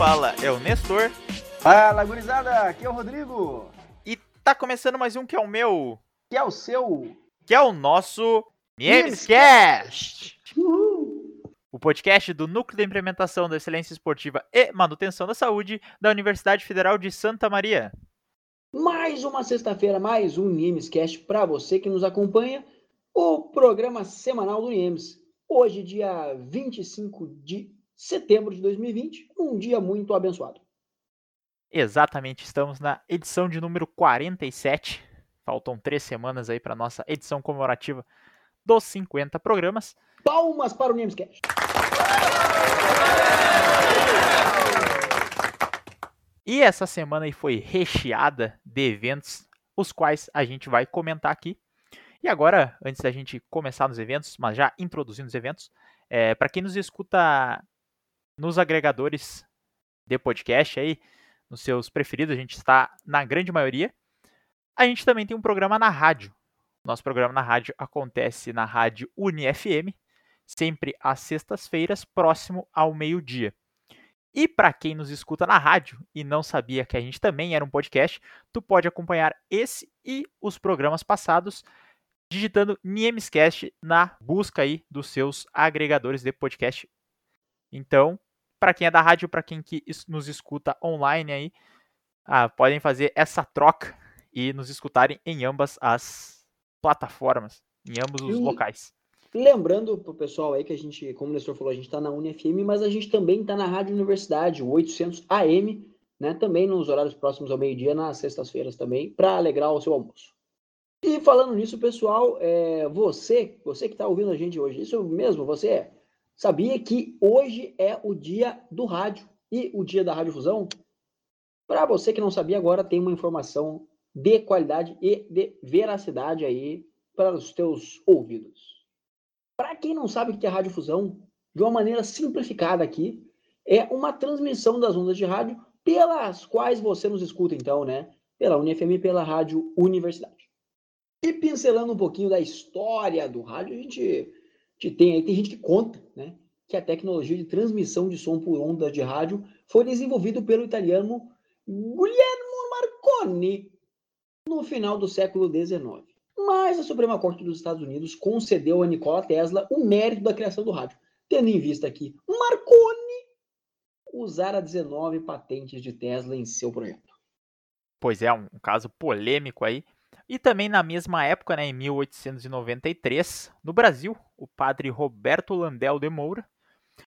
fala é o Nestor. Fala, gurizada, aqui é o Rodrigo. E tá começando mais um que é o meu. Que é o seu. Que é o nosso Memescast. O podcast do Núcleo de Implementação da Excelência Esportiva e Manutenção da Saúde da Universidade Federal de Santa Maria. Mais uma sexta-feira, mais um Niemescast para você que nos acompanha, o programa semanal do Niemes. Hoje, dia 25 de setembro de 2020, um dia muito abençoado. Exatamente, estamos na edição de número 47. Faltam três semanas aí para nossa edição comemorativa dos 50 programas. Palmas para o Niemescast! E essa semana aí foi recheada de eventos, os quais a gente vai comentar aqui. E agora, antes da gente começar nos eventos, mas já introduzindo os eventos, é, para quem nos escuta nos agregadores de podcast aí, nos seus preferidos, a gente está na grande maioria. A gente também tem um programa na rádio. Nosso programa na rádio acontece na rádio UniFM, sempre às sextas-feiras, próximo ao meio-dia. E para quem nos escuta na rádio e não sabia que a gente também era um podcast, tu pode acompanhar esse e os programas passados digitando Niemescast na busca aí dos seus agregadores de podcast. Então, para quem é da rádio, para quem que nos escuta online aí, ah, podem fazer essa troca e nos escutarem em ambas as plataformas, em ambos os e, locais. Lembrando pro pessoal aí que a gente, como o Nestor falou, a gente está na UniFM, mas a gente também está na Rádio Universidade, o 800 AM, né? Também nos horários próximos ao meio-dia, nas sextas-feiras também, para alegrar o seu almoço. E falando nisso, pessoal, é, você, você que está ouvindo a gente hoje, isso mesmo, você sabia que hoje é o dia do rádio e o dia da radiofusão? Para você que não sabia, agora tem uma informação de qualidade e de veracidade aí para os teus ouvidos. Para quem não sabe o que é radiofusão, de uma maneira simplificada aqui, é uma transmissão das ondas de rádio pelas quais você nos escuta, então, né? Pela UniFM e pela Rádio Universidade. E pincelando um pouquinho da história do rádio, a gente tem aí, tem gente que conta, né? Que a tecnologia de transmissão de som por ondas de rádio foi desenvolvido pelo italiano Guglielmo Marconi no final do século XIX. Mas a Suprema Corte dos Estados Unidos concedeu a Nikola Tesla o mérito da criação do rádio, tendo em vista que Marconi usara 19 patentes de Tesla em seu projeto. Pois é, um caso polêmico aí e também na mesma época, né, em 1893, no Brasil, o padre Roberto Landel de Moura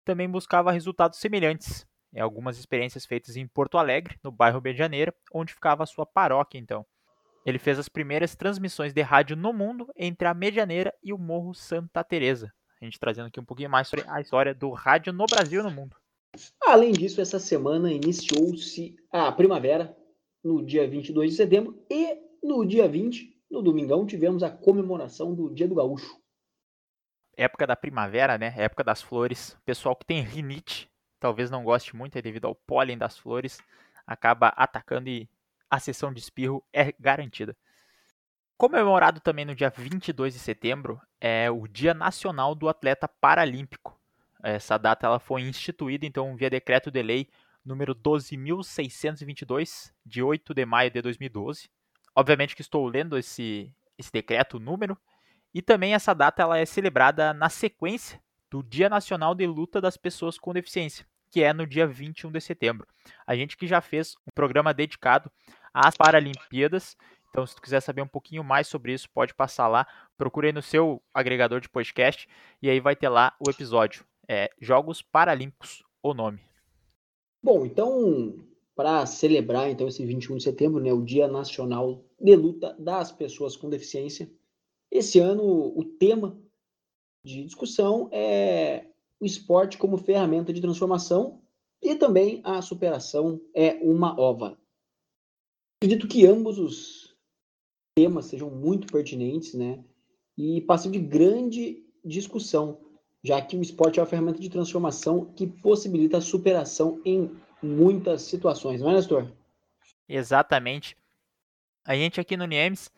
também buscava resultados semelhantes em algumas experiências feitas em Porto Alegre, no bairro Medianeira, onde ficava a sua paróquia então. Ele fez as primeiras transmissões de rádio no mundo entre a Medianeira e o Morro Santa Teresa. A gente trazendo aqui um pouquinho mais sobre a história do rádio no Brasil e no mundo. Além disso, essa semana iniciou-se a primavera, no dia 22 de setembro, e no dia 20, no domingão, tivemos a comemoração do Dia do Gaúcho. Época da primavera, né? Época das flores. Pessoal que tem rinite, talvez não goste muito, é devido ao pólen das flores, acaba atacando e a sessão de espirro é garantida. Comemorado também no dia 22 de setembro é o Dia Nacional do Atleta Paralímpico. Essa data ela foi instituída então via decreto de lei número 12.622 de 8 de maio de 2012 Obviamente que estou lendo esse, esse decreto, número, e também essa data ela é celebrada na sequência do Dia Nacional de Luta das Pessoas com Deficiência, que é no dia 21 de setembro. A gente que já fez um programa dedicado às Paralimpíadas, então se tu quiser saber um pouquinho mais sobre isso, pode passar lá, procure no seu agregador de podcast e aí vai ter lá o episódio. É Jogos Paralímpicos, o nome. Bom, então para celebrar então esse 21 de setembro, né, o Dia Nacional de Luta das Pessoas com Deficiência. Esse ano o tema de discussão é o esporte como ferramenta de transformação e também a superação é uma ova. Acredito que ambos os temas sejam muito pertinentes, né? E passam de grande discussão, já que o esporte é uma ferramenta de transformação que possibilita a superação em muitas situações, não é, Nestor? Exatamente. A gente aqui no Niemes,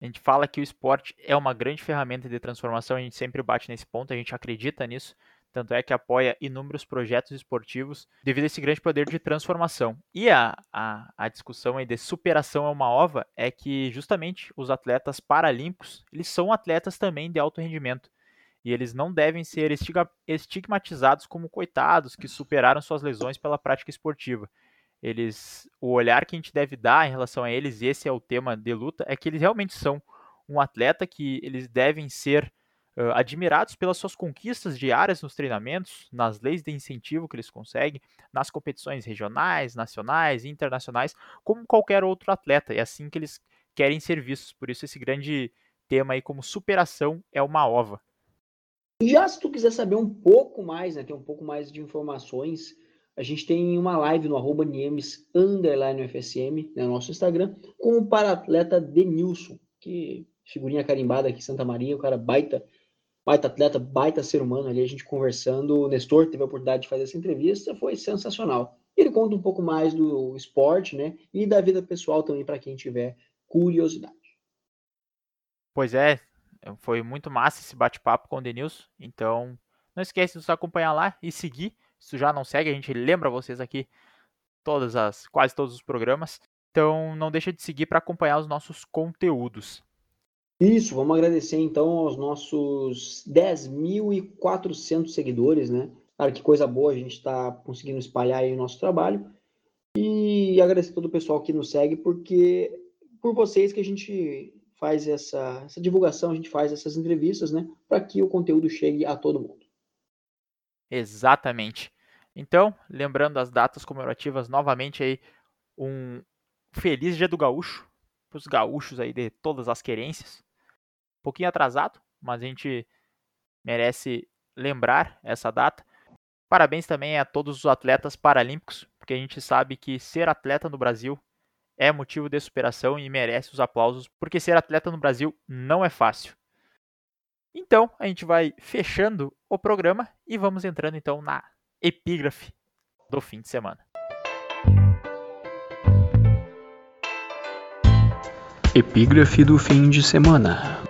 a gente fala que o esporte é uma grande ferramenta de transformação, a gente sempre bate nesse ponto, a gente acredita nisso. tanto é que apoia inúmeros projetos esportivos devido a esse grande poder de transformação. E a, a, a discussão aí de superação é uma ova é que justamente os atletas paralímpicos, eles são atletas também de alto rendimento. E eles não devem ser estigmatizados como coitados que superaram suas lesões pela prática esportiva. Eles, o olhar que a gente deve dar em relação a eles, e esse é o tema de luta, é que eles realmente são um atleta que eles devem ser uh, admirados pelas suas conquistas diárias nos treinamentos, nas leis de incentivo que eles conseguem, nas competições regionais, nacionais e internacionais, como qualquer outro atleta. É assim que eles querem ser vistos. Por isso esse grande tema aí como superação é uma ova. Já se tu quiser saber um pouco mais, né, ter um pouco mais de informações, a gente tem uma live no arroba Niemes underline FSM, né, no nosso Instagram, com o para-atleta Denilson, que figurinha carimbada aqui em Santa Maria, o cara baita baita atleta, baita ser humano ali, a gente conversando. O Nestor teve a oportunidade de fazer essa entrevista, foi sensacional. Ele conta um pouco mais do esporte, né? E da vida pessoal também, para quem tiver curiosidade. Pois é, foi muito massa esse bate-papo com o Denilson. Então, não esquece de nos acompanhar lá e seguir. Se já não segue, a gente lembra vocês aqui todas as quase todos os programas. Então, não deixa de seguir para acompanhar os nossos conteúdos. Isso, vamos agradecer então aos nossos 10.400 seguidores, né? Cara, que coisa boa a gente está conseguindo espalhar aí o nosso trabalho. E agradecer todo o pessoal que nos segue, porque por vocês que a gente faz essa, essa divulgação, a gente faz essas entrevistas, né? Para que o conteúdo chegue a todo mundo. Exatamente. Então, lembrando as datas comemorativas novamente aí, um feliz Dia do Gaúcho, para os gaúchos aí de todas as querências um pouquinho atrasado, mas a gente merece lembrar essa data. Parabéns também a todos os atletas paralímpicos, porque a gente sabe que ser atleta no Brasil é motivo de superação e merece os aplausos, porque ser atleta no Brasil não é fácil. Então, a gente vai fechando o programa e vamos entrando então na epígrafe do fim de semana. Epígrafe do fim de semana.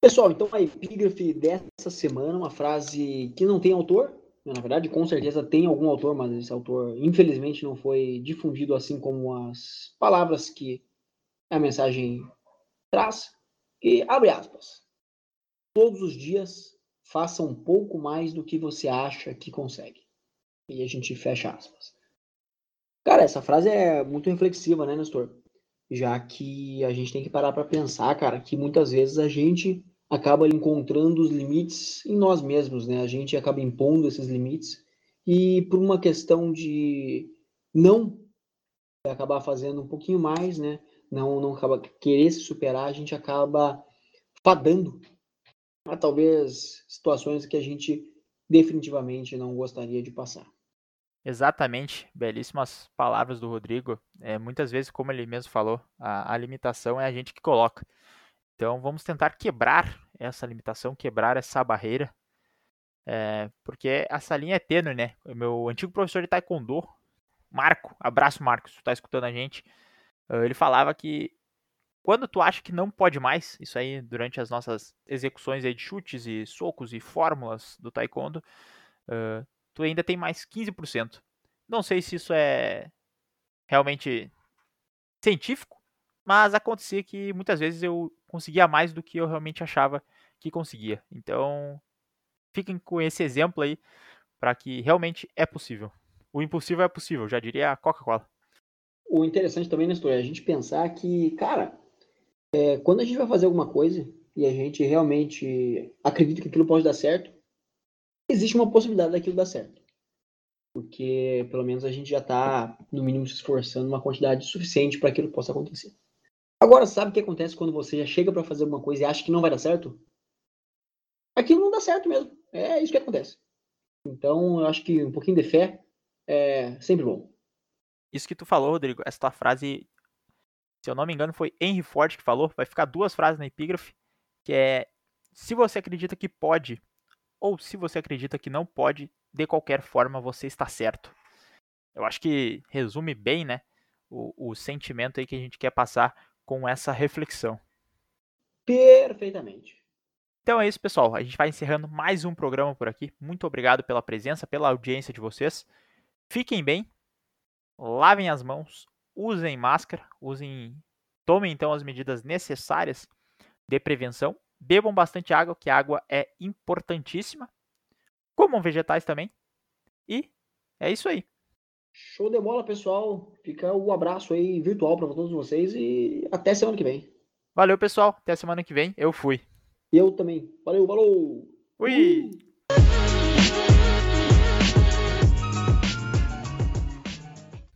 Pessoal, então a epígrafe dessa semana, uma frase que não tem autor, na verdade, com certeza tem algum autor, mas esse autor, infelizmente, não foi difundido assim como as palavras que a mensagem traz. E abre aspas. Todos os dias faça um pouco mais do que você acha que consegue. E a gente fecha aspas. Cara, essa frase é muito reflexiva, né, Nestor? Já que a gente tem que parar para pensar, cara, que muitas vezes a gente acaba encontrando os limites em nós mesmos, né? A gente acaba impondo esses limites e por uma questão de não acabar fazendo um pouquinho mais, né? Não, não acaba querer se superar, a gente acaba fadando a talvez situações que a gente definitivamente não gostaria de passar. Exatamente, belíssimas palavras do Rodrigo. É, muitas vezes, como ele mesmo falou, a, a limitação é a gente que coloca. Então vamos tentar quebrar essa limitação, quebrar essa barreira, é, porque essa linha é tênue, né? Meu antigo professor de taekwondo, Marco, abraço Marcos, tu tá escutando a gente, ele falava que quando tu acha que não pode mais, isso aí durante as nossas execuções de chutes e socos e fórmulas do taekwondo, uh, tu ainda tem mais 15%. Não sei se isso é realmente científico, mas acontecia que muitas vezes eu conseguia mais do que eu realmente achava que conseguia. Então, fiquem com esse exemplo aí para que realmente é possível. O impossível é possível, já diria a Coca-Cola. O interessante também, Nestor, é a gente pensar que, cara, é, quando a gente vai fazer alguma coisa e a gente realmente acredita que aquilo pode dar certo, existe uma possibilidade daquilo dar certo. Porque pelo menos a gente já está, no mínimo, se esforçando uma quantidade suficiente para que aquilo possa acontecer. Agora, sabe o que acontece quando você já chega para fazer alguma coisa e acha que não vai dar certo? Aquilo não dá certo mesmo. É isso que acontece. Então, eu acho que um pouquinho de fé é sempre bom. Isso que tu falou, Rodrigo, essa tua frase, se eu não me engano, foi Henry Ford que falou. Vai ficar duas frases na epígrafe, que é se você acredita que pode ou se você acredita que não pode, de qualquer forma você está certo. Eu acho que resume bem, né, o, o sentimento aí que a gente quer passar com essa reflexão. Perfeitamente. Então é isso, pessoal. A gente vai encerrando mais um programa por aqui. Muito obrigado pela presença, pela audiência de vocês. Fiquem bem, lavem as mãos, usem máscara, usem, tomem então as medidas necessárias de prevenção. Bebam bastante água, que a água é importantíssima. Comam vegetais também. E é isso aí. Show de bola, pessoal. Fica o um abraço aí virtual para todos vocês e até semana que vem. Valeu, pessoal. Até semana que vem. Eu fui. Eu também. Valeu, falou! Fui!